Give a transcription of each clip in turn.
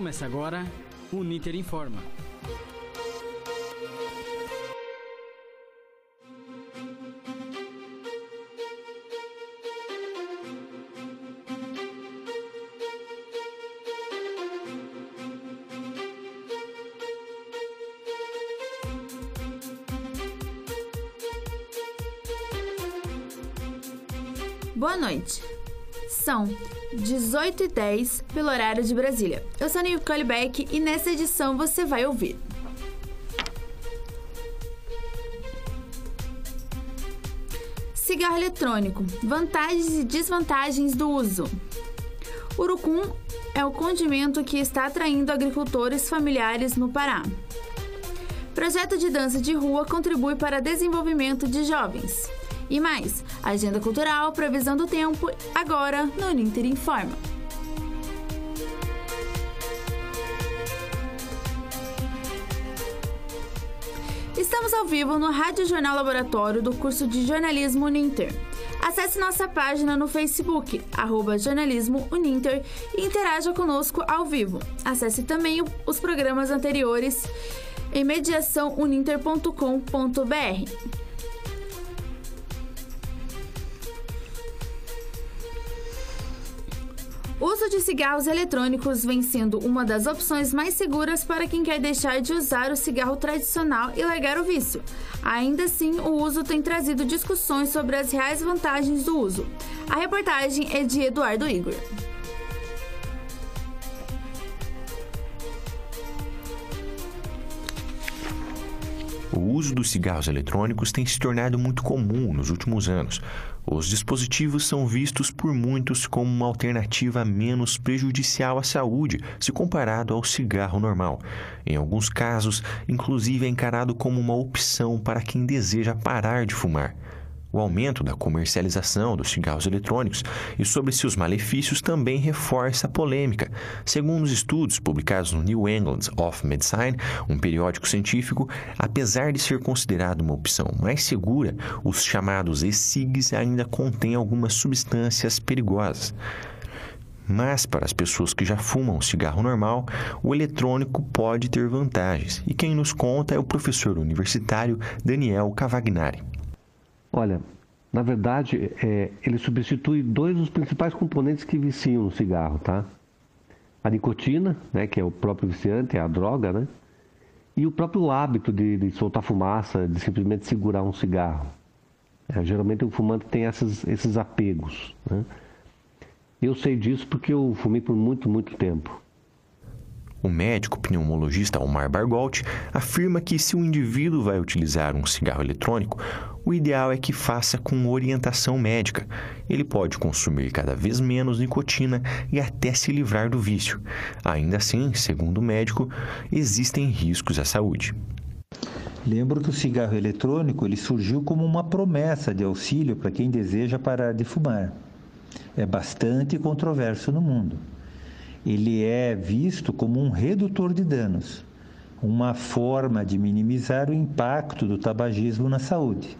Começa agora o Niter Informa. Boa noite. São 18 e 10 pelo horário de Brasília. Eu sou a Nicole Beck e nessa edição você vai ouvir. Cigarro eletrônico: vantagens e desvantagens do uso. Urucum é o condimento que está atraindo agricultores familiares no Pará. Projeto de dança de rua contribui para desenvolvimento de jovens. E mais, agenda cultural, previsão do tempo, agora no Ninter Informa. Estamos ao vivo no Rádio Jornal Laboratório do curso de Jornalismo Uninter. Acesse nossa página no Facebook, arroba Jornalismo Uninter, e interaja conosco ao vivo. Acesse também os programas anteriores em mediaçãouninter.com.br. O uso de cigarros eletrônicos vem sendo uma das opções mais seguras para quem quer deixar de usar o cigarro tradicional e largar o vício. Ainda assim, o uso tem trazido discussões sobre as reais vantagens do uso. A reportagem é de Eduardo Igor. Uso dos cigarros eletrônicos tem se tornado muito comum nos últimos anos. Os dispositivos são vistos por muitos como uma alternativa menos prejudicial à saúde se comparado ao cigarro normal. Em alguns casos, inclusive é encarado como uma opção para quem deseja parar de fumar. O aumento da comercialização dos cigarros eletrônicos e sobre seus malefícios também reforça a polêmica. Segundo os estudos publicados no New England of Medicine, um periódico científico, apesar de ser considerado uma opção mais segura, os chamados e-cigs ainda contêm algumas substâncias perigosas. Mas para as pessoas que já fumam o cigarro normal, o eletrônico pode ter vantagens. E quem nos conta é o professor universitário Daniel Cavagnari. Olha, na verdade, é, ele substitui dois dos principais componentes que viciam no cigarro, tá? A nicotina, né, que é o próprio viciante, é a droga, né? E o próprio hábito de, de soltar fumaça, de simplesmente segurar um cigarro. É, geralmente o fumante tem essas, esses apegos, né? Eu sei disso porque eu fumei por muito, muito tempo. O médico pneumologista Omar Bargolt afirma que se o indivíduo vai utilizar um cigarro eletrônico, o ideal é que faça com orientação médica. Ele pode consumir cada vez menos nicotina e até se livrar do vício. Ainda assim, segundo o médico, existem riscos à saúde. Lembro que o cigarro eletrônico ele surgiu como uma promessa de auxílio para quem deseja parar de fumar. É bastante controverso no mundo ele é visto como um redutor de danos, uma forma de minimizar o impacto do tabagismo na saúde.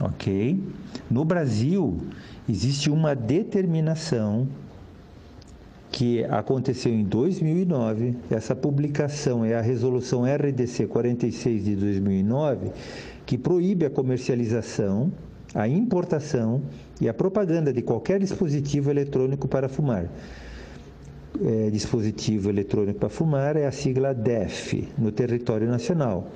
Ok? No Brasil, existe uma determinação que aconteceu em 2009. Essa publicação é a resolução RDC 46 de 2009, que proíbe a comercialização, a importação e a propaganda de qualquer dispositivo eletrônico para fumar é, dispositivo eletrônico para fumar é a sigla DEF, no território nacional.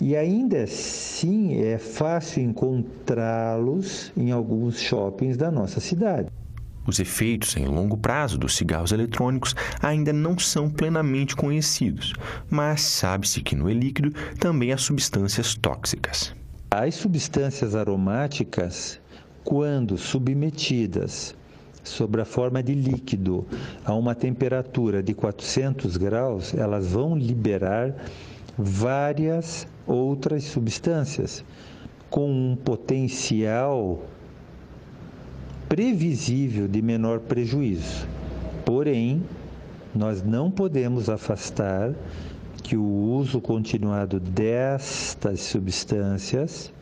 E ainda assim é fácil encontrá-los em alguns shoppings da nossa cidade. Os efeitos em longo prazo dos cigarros eletrônicos ainda não são plenamente conhecidos, mas sabe-se que no líquido também há substâncias tóxicas. As substâncias aromáticas, quando submetidas sobre a forma de líquido a uma temperatura de 400 graus, elas vão liberar várias outras substâncias com um potencial previsível de menor prejuízo. Porém, nós não podemos afastar que o uso continuado destas substâncias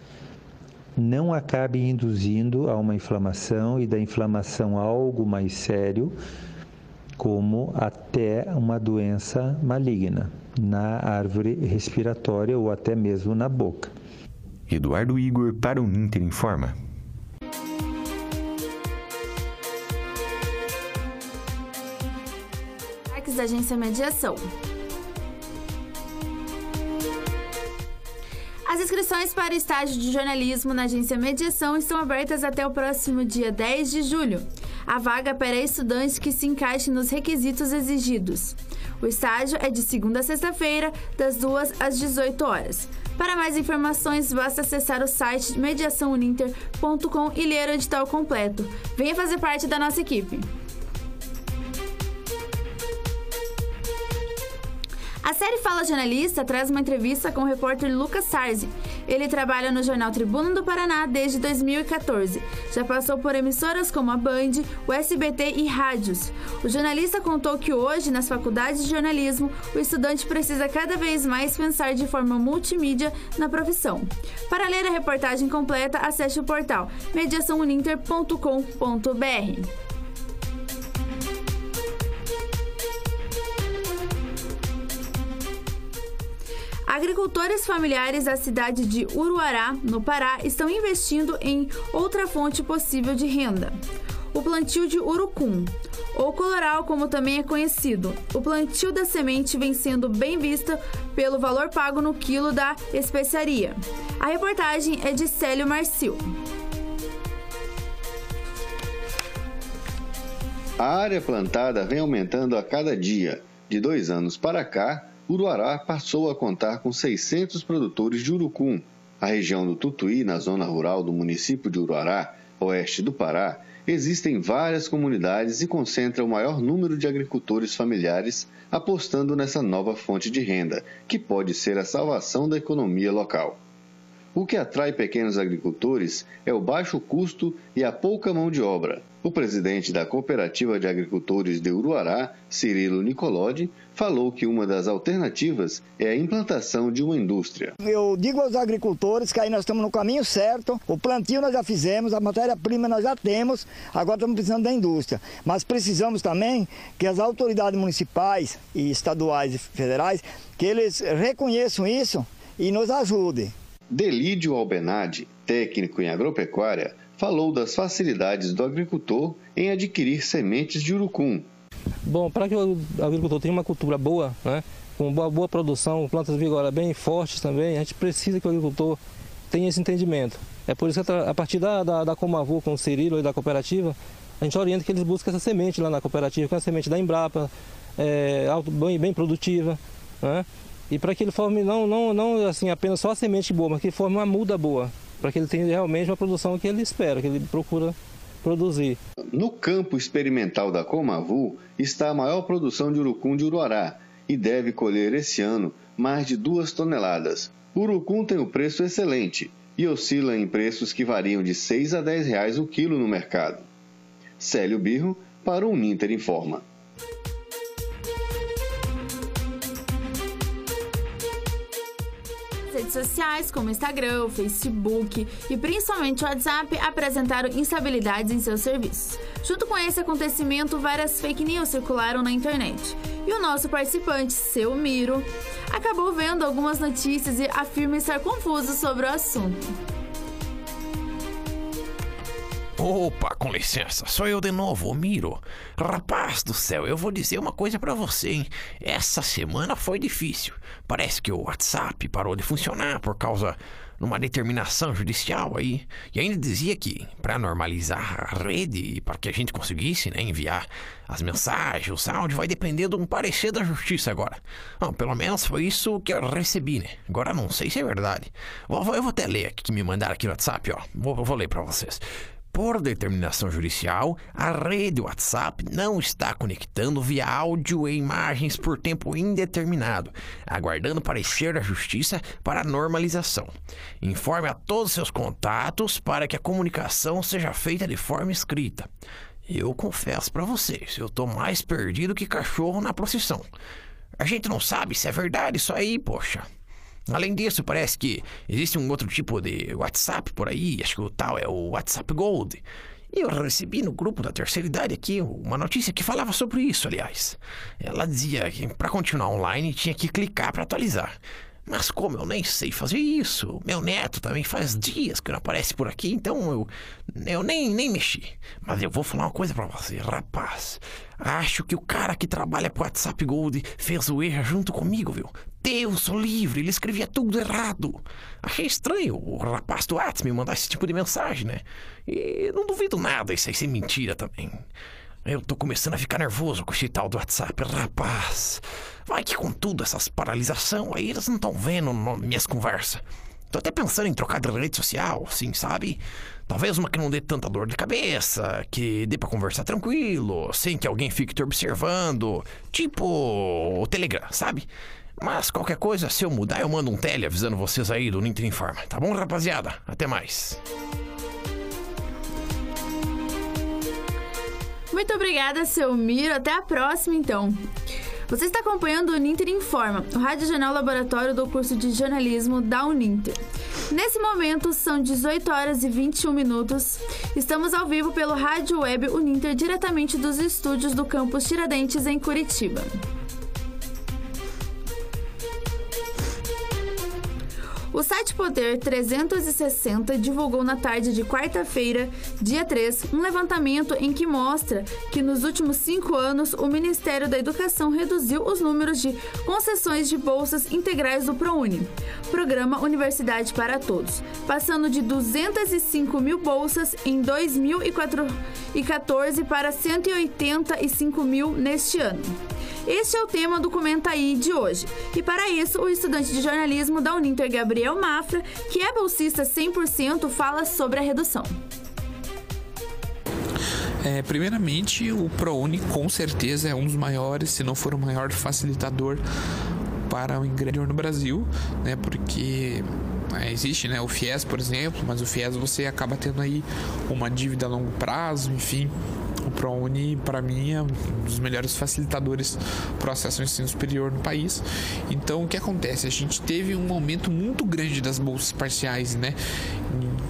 não acabe induzindo a uma inflamação e da inflamação a algo mais sério, como até uma doença maligna na árvore respiratória ou até mesmo na boca. Eduardo Igor para o Ninter Informa. da Agência Mediação. As inscrições para o estágio de jornalismo na agência Mediação estão abertas até o próximo dia 10 de julho. A vaga para estudantes que se encaixem nos requisitos exigidos. O estágio é de segunda a sexta-feira, das 2 às 18 horas. Para mais informações, basta acessar o site mediaçãouninter.com e ler o edital completo. Venha fazer parte da nossa equipe. A série Fala Jornalista traz uma entrevista com o repórter Lucas Sarzi. Ele trabalha no jornal Tribuna do Paraná desde 2014. Já passou por emissoras como a Band, o SBT e rádios. O jornalista contou que hoje, nas faculdades de jornalismo, o estudante precisa cada vez mais pensar de forma multimídia na profissão. Para ler a reportagem completa, acesse o portal mediaçãouninter.com.br. Agricultores familiares da cidade de Uruará, no Pará, estão investindo em outra fonte possível de renda: o plantio de urucum, ou coloral, como também é conhecido. O plantio da semente vem sendo bem vista pelo valor pago no quilo da especiaria. A reportagem é de Célio Marcio. A área plantada vem aumentando a cada dia. De dois anos para cá, Uruará passou a contar com 600 produtores de urucum. A região do Tutuí, na zona rural do município de Uruará, oeste do Pará, existem várias comunidades e concentra o maior número de agricultores familiares apostando nessa nova fonte de renda, que pode ser a salvação da economia local. O que atrai pequenos agricultores é o baixo custo e a pouca mão de obra. O presidente da Cooperativa de Agricultores de Uruará, Cirilo Nicolodi, falou que uma das alternativas é a implantação de uma indústria. Eu digo aos agricultores que aí nós estamos no caminho certo, o plantio nós já fizemos, a matéria-prima nós já temos, agora estamos precisando da indústria. Mas precisamos também que as autoridades municipais e estaduais e federais, que eles reconheçam isso e nos ajudem. Delídio Albenade, técnico em agropecuária, falou das facilidades do agricultor em adquirir sementes de urucum. Bom, para que o agricultor tenha uma cultura boa, né, com boa, boa produção, plantas vigorosas bem fortes também, a gente precisa que o agricultor tenha esse entendimento. É por isso que a partir da, da, da Comavu, com o Cirilo e da cooperativa, a gente orienta que eles busquem essa semente lá na cooperativa, que é a semente da Embrapa, é, bem, bem produtiva, né? E para que ele forme não, não, não assim, apenas só a semente boa, mas que forme uma muda boa, para que ele tenha realmente uma produção que ele espera, que ele procura produzir. No campo experimental da Comavu está a maior produção de urucum de Uruará e deve colher esse ano mais de duas toneladas. O urucum tem um preço excelente e oscila em preços que variam de 6 a 10 reais o quilo no mercado. Célio Birro para o Ninter Informa. Redes sociais como Instagram, Facebook e principalmente WhatsApp apresentaram instabilidades em seus serviços. Junto com esse acontecimento, várias fake news circularam na internet. E o nosso participante, seu Miro, acabou vendo algumas notícias e afirma estar confuso sobre o assunto. Opa, com licença, sou eu de novo, Miro. Rapaz do céu, eu vou dizer uma coisa para você, hein? Essa semana foi difícil. Parece que o WhatsApp parou de funcionar por causa de uma determinação judicial aí. E ainda dizia que para normalizar a rede e para que a gente conseguisse né, enviar as mensagens, o áudio, vai depender de um parecer da justiça agora. Bom, pelo menos foi isso que eu recebi, né? Agora não sei se é verdade. Eu vou até ler aqui que me mandaram aqui no WhatsApp, ó. Vou, vou ler para vocês. Por determinação judicial, a rede WhatsApp não está conectando via áudio e imagens por tempo indeterminado, aguardando parecer da Justiça para normalização. Informe a todos seus contatos para que a comunicação seja feita de forma escrita. Eu confesso para vocês, eu tô mais perdido que cachorro na procissão. A gente não sabe se é verdade isso aí, poxa. Além disso, parece que existe um outro tipo de WhatsApp por aí, acho que o tal é o WhatsApp Gold. E eu recebi no grupo da terceira idade aqui uma notícia que falava sobre isso, aliás. Ela dizia que para continuar online tinha que clicar para atualizar. Mas como eu nem sei fazer isso, meu neto também faz dias que não aparece por aqui, então eu, eu nem, nem mexi. Mas eu vou falar uma coisa para você, rapaz. Acho que o cara que trabalha pro WhatsApp Gold fez o erro junto comigo, viu? Deus sou livre, ele escrevia tudo errado. Achei estranho o rapaz do WhatsApp me mandar esse tipo de mensagem, né? E não duvido nada isso aí ser mentira também. Eu tô começando a ficar nervoso com esse tal do WhatsApp, rapaz. Vai que com tudo essas paralisação aí eles não estão vendo minhas conversas. Tô até pensando em trocar de rede social, sim, sabe? Talvez uma que não dê tanta dor de cabeça, que dê pra conversar tranquilo, sem que alguém fique te observando. Tipo o Telegram, sabe? Mas qualquer coisa, se eu mudar, eu mando um tele avisando vocês aí do Nintendo Informa. Tá bom, rapaziada? Até mais. Muito obrigada, seu Miro. Até a próxima, então. Você está acompanhando o Uninter Informa, o Rádio Jornal Laboratório do curso de jornalismo da Uninter. Nesse momento, são 18 horas e 21 minutos. Estamos ao vivo pelo Rádio Web Uninter, diretamente dos estúdios do campus Tiradentes, em Curitiba. O site Poder 360 divulgou na tarde de quarta-feira, dia 3, um levantamento em que mostra que nos últimos cinco anos o Ministério da Educação reduziu os números de concessões de bolsas integrais do ProUni, Programa Universidade para Todos, passando de 205 mil bolsas em 2014 para 185 mil neste ano. Este é o tema do Comenta Aí de hoje. E para isso, o estudante de jornalismo da Uninter, Gabriel Mafra, que é bolsista 100%, fala sobre a redução. É, primeiramente, o ProUni com certeza é um dos maiores, se não for o maior facilitador para o ingrediente no Brasil, né? Porque é, existe, né, o FIES, por exemplo, mas o FIES você acaba tendo aí uma dívida a longo prazo, enfim, o ProUni, para mim, é um dos melhores facilitadores para o acesso ao ensino superior no país. Então, o que acontece? A gente teve um aumento muito grande das bolsas parciais, né?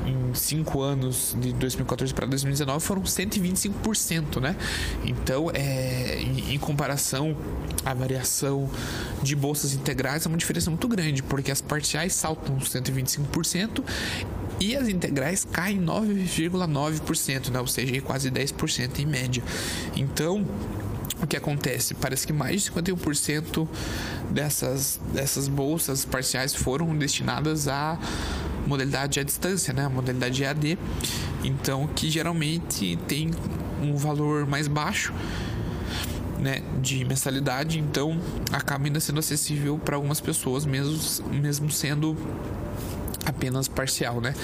Em cinco anos, de 2014 para 2019, foram 125%, né? Então, é, em, em comparação à variação de bolsas integrais, é uma diferença muito grande, porque as parciais saltam 125% e as integrais caem 9,9%, né? ou seja, quase 10% em média. Então, o que acontece? Parece que mais de 51% dessas, dessas bolsas parciais foram destinadas à modalidade à distância, né? a modalidade EAD. Então, que geralmente tem um valor mais baixo. Né, de mensalidade, então acaba ainda sendo acessível para algumas pessoas, mesmo, mesmo sendo apenas parcial, né?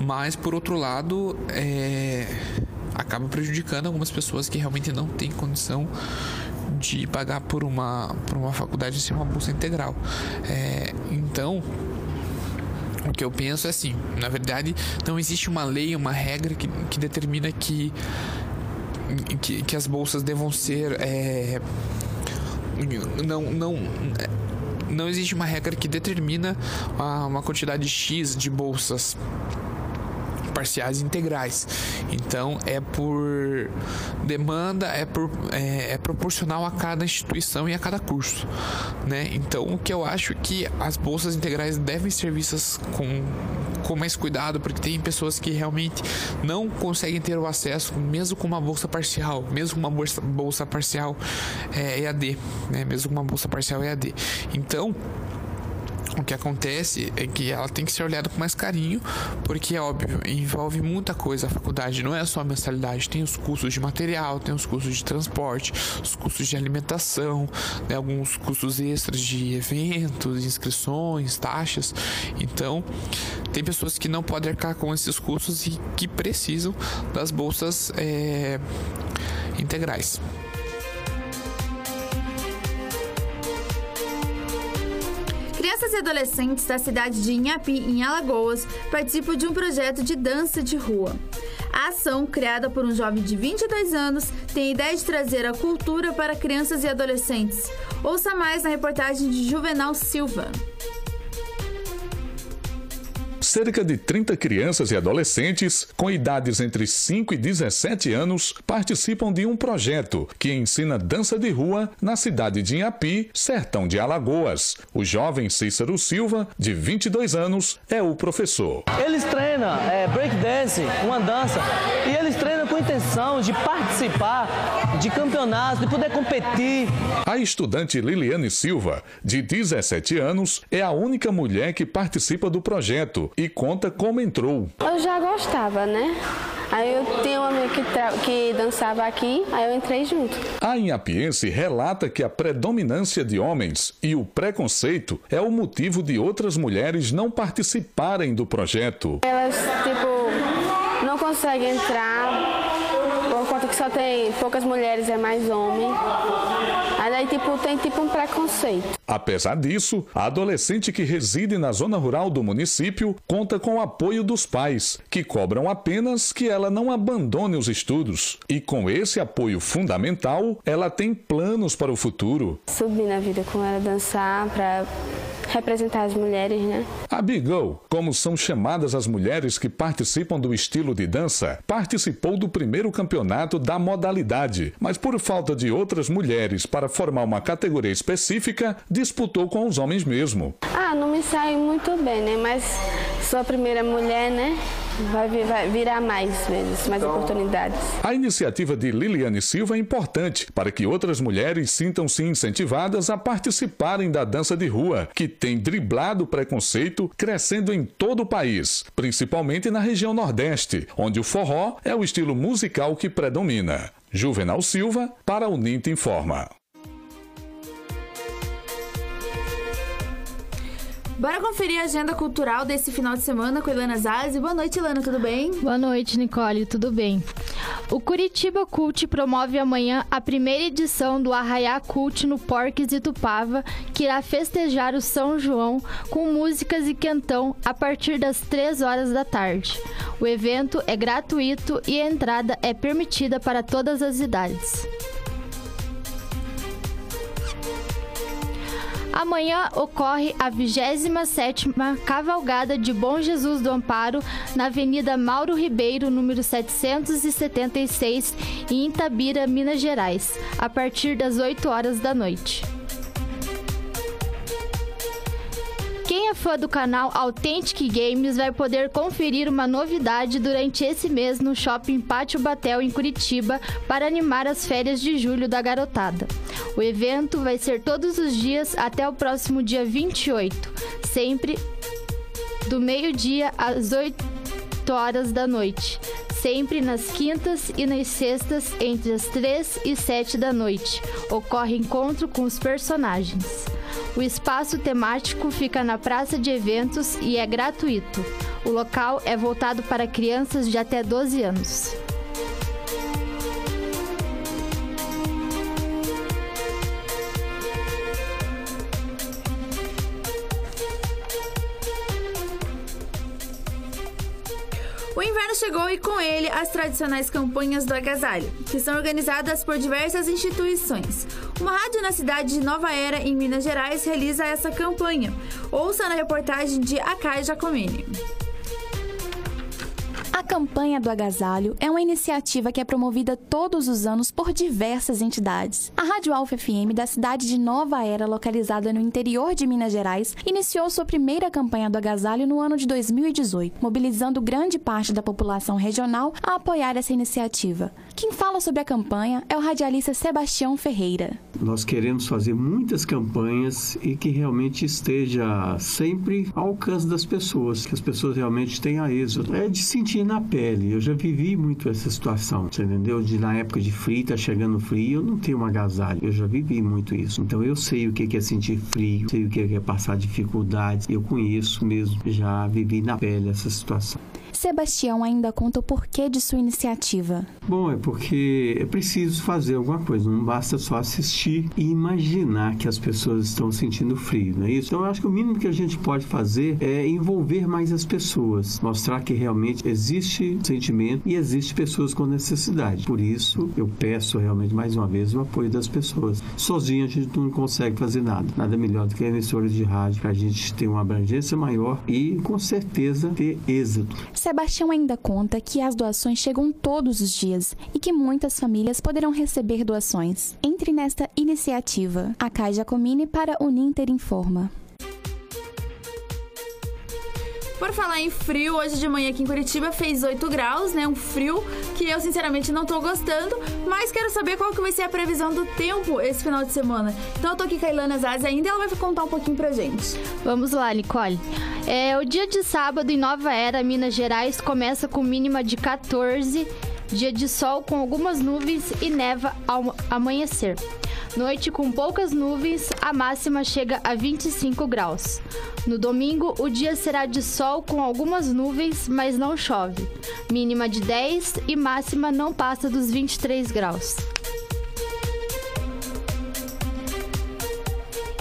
Mas por outro lado, é, acaba prejudicando algumas pessoas que realmente não têm condição de pagar por uma, por uma faculdade sem uma bolsa integral. É, então, o que eu penso é assim: na verdade, não existe uma lei, uma regra que, que determina que, que, que as bolsas devam ser. É, não, não não existe uma regra que determina uma quantidade X de bolsas parciais integrais. Então é por demanda, é, por, é, é, proporcional a cada instituição e a cada curso, né? Então o que eu acho é que as bolsas integrais devem ser vistas com, com mais cuidado, porque tem pessoas que realmente não conseguem ter o acesso, mesmo com uma bolsa parcial, mesmo com uma bolsa, bolsa parcial é, EAD, né? Mesmo com uma bolsa parcial EAD. Então o que acontece é que ela tem que ser olhada com mais carinho, porque é óbvio, envolve muita coisa a faculdade, não é só a mensalidade, tem os custos de material, tem os custos de transporte, os custos de alimentação, né, alguns custos extras de eventos, inscrições, taxas. Então, tem pessoas que não podem arcar com esses custos e que precisam das bolsas é, integrais. Crianças e adolescentes da cidade de Inhapi, em Alagoas, participam de um projeto de dança de rua. A ação, criada por um jovem de 22 anos, tem a ideia de trazer a cultura para crianças e adolescentes. Ouça mais na reportagem de Juvenal Silva. Cerca de 30 crianças e adolescentes com idades entre 5 e 17 anos participam de um projeto que ensina dança de rua na cidade de Inhapi, sertão de Alagoas. O jovem Cícero Silva, de 22 anos, é o professor. Eles treinam é, breakdance, uma dança, e eles treinam intenção de participar de campeonatos, de poder competir. A estudante Liliane Silva, de 17 anos, é a única mulher que participa do projeto e conta como entrou. Eu já gostava, né? Aí eu tinha uma amiga que, que dançava aqui, aí eu entrei junto. A Inhapiense relata que a predominância de homens e o preconceito é o motivo de outras mulheres não participarem do projeto. Elas, tipo, não conseguem entrar que só tem poucas mulheres, é mais homem. Aí, tipo, tem tipo um preconceito. Apesar disso, a adolescente que reside na zona rural do município conta com o apoio dos pais, que cobram apenas que ela não abandone os estudos. E com esse apoio fundamental, ela tem planos para o futuro. Subir na vida com ela, dançar para representar as mulheres, né? A Bigou, como são chamadas as mulheres que participam do estilo de dança, participou do primeiro campeonato da modalidade, mas por falta de outras mulheres para formar uma categoria específica, disputou com os homens mesmo. Ah, não me sai muito bem, né? Mas sou a primeira mulher, né? Vai, vir, vai virar mais vezes, mais então... oportunidades. A iniciativa de Liliane Silva é importante para que outras mulheres sintam-se incentivadas a participarem da dança de rua, que tem driblado o preconceito, crescendo em todo o país, principalmente na região Nordeste, onde o forró é o estilo musical que predomina. Juvenal Silva, para o NINT Informa. Bora conferir a agenda cultural desse final de semana com Ilana Zazi. Boa noite, Ilana, tudo bem? Boa noite, Nicole, tudo bem? O Curitiba Cult promove amanhã a primeira edição do Arraiá Cult no Porques e Tupava, que irá festejar o São João com músicas e quentão a partir das 3 horas da tarde. O evento é gratuito e a entrada é permitida para todas as idades. Amanhã ocorre a 27ª Cavalgada de Bom Jesus do Amparo na Avenida Mauro Ribeiro, número 776, em Itabira, Minas Gerais, a partir das 8 horas da noite. Quem é fã do canal Authentic Games vai poder conferir uma novidade durante esse mês no Shopping Pátio Batel em Curitiba para animar as férias de julho da garotada. O evento vai ser todos os dias até o próximo dia 28, sempre do meio-dia às 8 horas da noite sempre nas quintas e nas sextas entre as 3 e 7 da noite. Ocorre encontro com os personagens. O espaço temático fica na praça de eventos e é gratuito. O local é voltado para crianças de até 12 anos. O inverno chegou e com ele as tradicionais campanhas do agasalho, que são organizadas por diversas instituições. Uma rádio na cidade de Nova Era, em Minas Gerais, realiza essa campanha. Ouça na reportagem de Acai Giacomini. Campanha do agasalho é uma iniciativa que é promovida todos os anos por diversas entidades. A Rádio Alfa FM da cidade de Nova Era, localizada no interior de Minas Gerais, iniciou sua primeira campanha do agasalho no ano de 2018, mobilizando grande parte da população regional a apoiar essa iniciativa. Quem fala sobre a campanha é o radialista Sebastião Ferreira. Nós queremos fazer muitas campanhas e que realmente esteja sempre ao alcance das pessoas, que as pessoas realmente tenham êxito. É de sentir na pele. Eu já vivi muito essa situação, você entendeu? De na época de frio, tá chegando frio, eu não tenho um agasalho. Eu já vivi muito isso. Então eu sei o que é sentir frio, sei o que é passar dificuldades. Eu conheço mesmo, já vivi na pele essa situação. Sebastião ainda conta o porquê de sua iniciativa. Bom, é porque é preciso fazer alguma coisa, não basta só assistir e imaginar que as pessoas estão sentindo frio, não é isso? Então eu acho que o mínimo que a gente pode fazer é envolver mais as pessoas, mostrar que realmente existe sentimento e existe pessoas com necessidade. Por isso, eu peço realmente mais uma vez o apoio das pessoas. Sozinho a gente não consegue fazer nada. Nada melhor do que emissoras de rádio para a gente ter uma abrangência maior e com certeza ter êxito. Sebastião ainda conta que as doações chegam todos os dias e que muitas famílias poderão receber doações. Entre nesta iniciativa. A Cai Jacomini para o Ninter Informa. Por falar em frio, hoje de manhã aqui em Curitiba fez 8 graus, né? Um frio que eu sinceramente não tô gostando, mas quero saber qual que vai ser a previsão do tempo esse final de semana. Então eu tô aqui com a Ilana Zaz ainda ela vai contar um pouquinho pra gente. Vamos lá, Nicole. É, o dia de sábado em Nova Era, Minas Gerais, começa com mínima de 14, dia de sol com algumas nuvens e neva ao amanhecer. Noite com poucas nuvens, a máxima chega a 25 graus. No domingo, o dia será de sol com algumas nuvens, mas não chove. Mínima de 10 e máxima não passa dos 23 graus.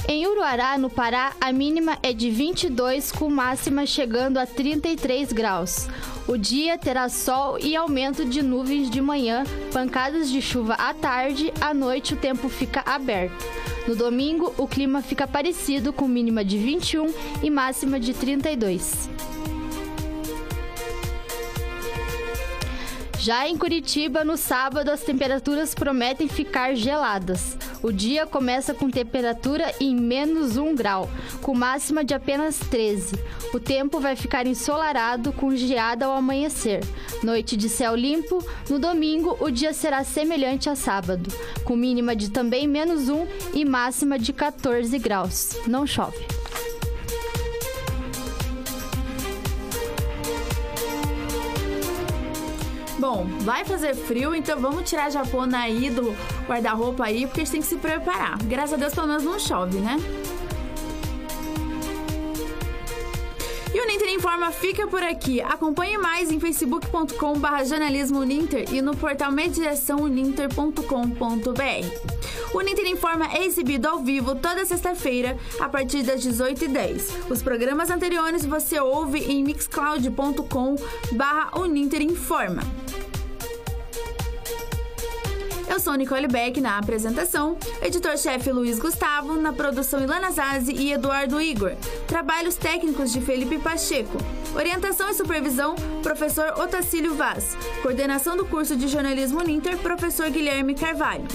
Em Uruará, no Pará, a mínima é de 22, com máxima chegando a 33 graus. O dia terá sol e aumento de nuvens de manhã, pancadas de chuva à tarde, à noite o tempo fica aberto. No domingo, o clima fica parecido, com mínima de 21 e máxima de 32. Já em Curitiba, no sábado, as temperaturas prometem ficar geladas. O dia começa com temperatura em menos 1 grau, com máxima de apenas 13. O tempo vai ficar ensolarado, com geada ao amanhecer. Noite de céu limpo. No domingo, o dia será semelhante a sábado, com mínima de também menos 1 e máxima de 14 graus. Não chove. Bom, vai fazer frio, então vamos tirar a japona aí do guarda-roupa aí, porque a gente tem que se preparar. Graças a Deus, pelo menos não chove, né? E o Ninter Informa fica por aqui. Acompanhe mais em facebook.com.br jornalismo Ninter e no portal mediaçãouninter.com.br. O Ninter Informa é exibido ao vivo toda sexta-feira, a partir das 18h10. Os programas anteriores você ouve em mixcloud.com.br Uninter Informa. Eu sou Nicole Beck na apresentação, editor-chefe Luiz Gustavo, na produção Ilana Zazi e Eduardo Igor. Trabalhos técnicos de Felipe Pacheco. Orientação e supervisão, professor Otacílio Vaz. Coordenação do curso de jornalismo Ninter, professor Guilherme Carvalho.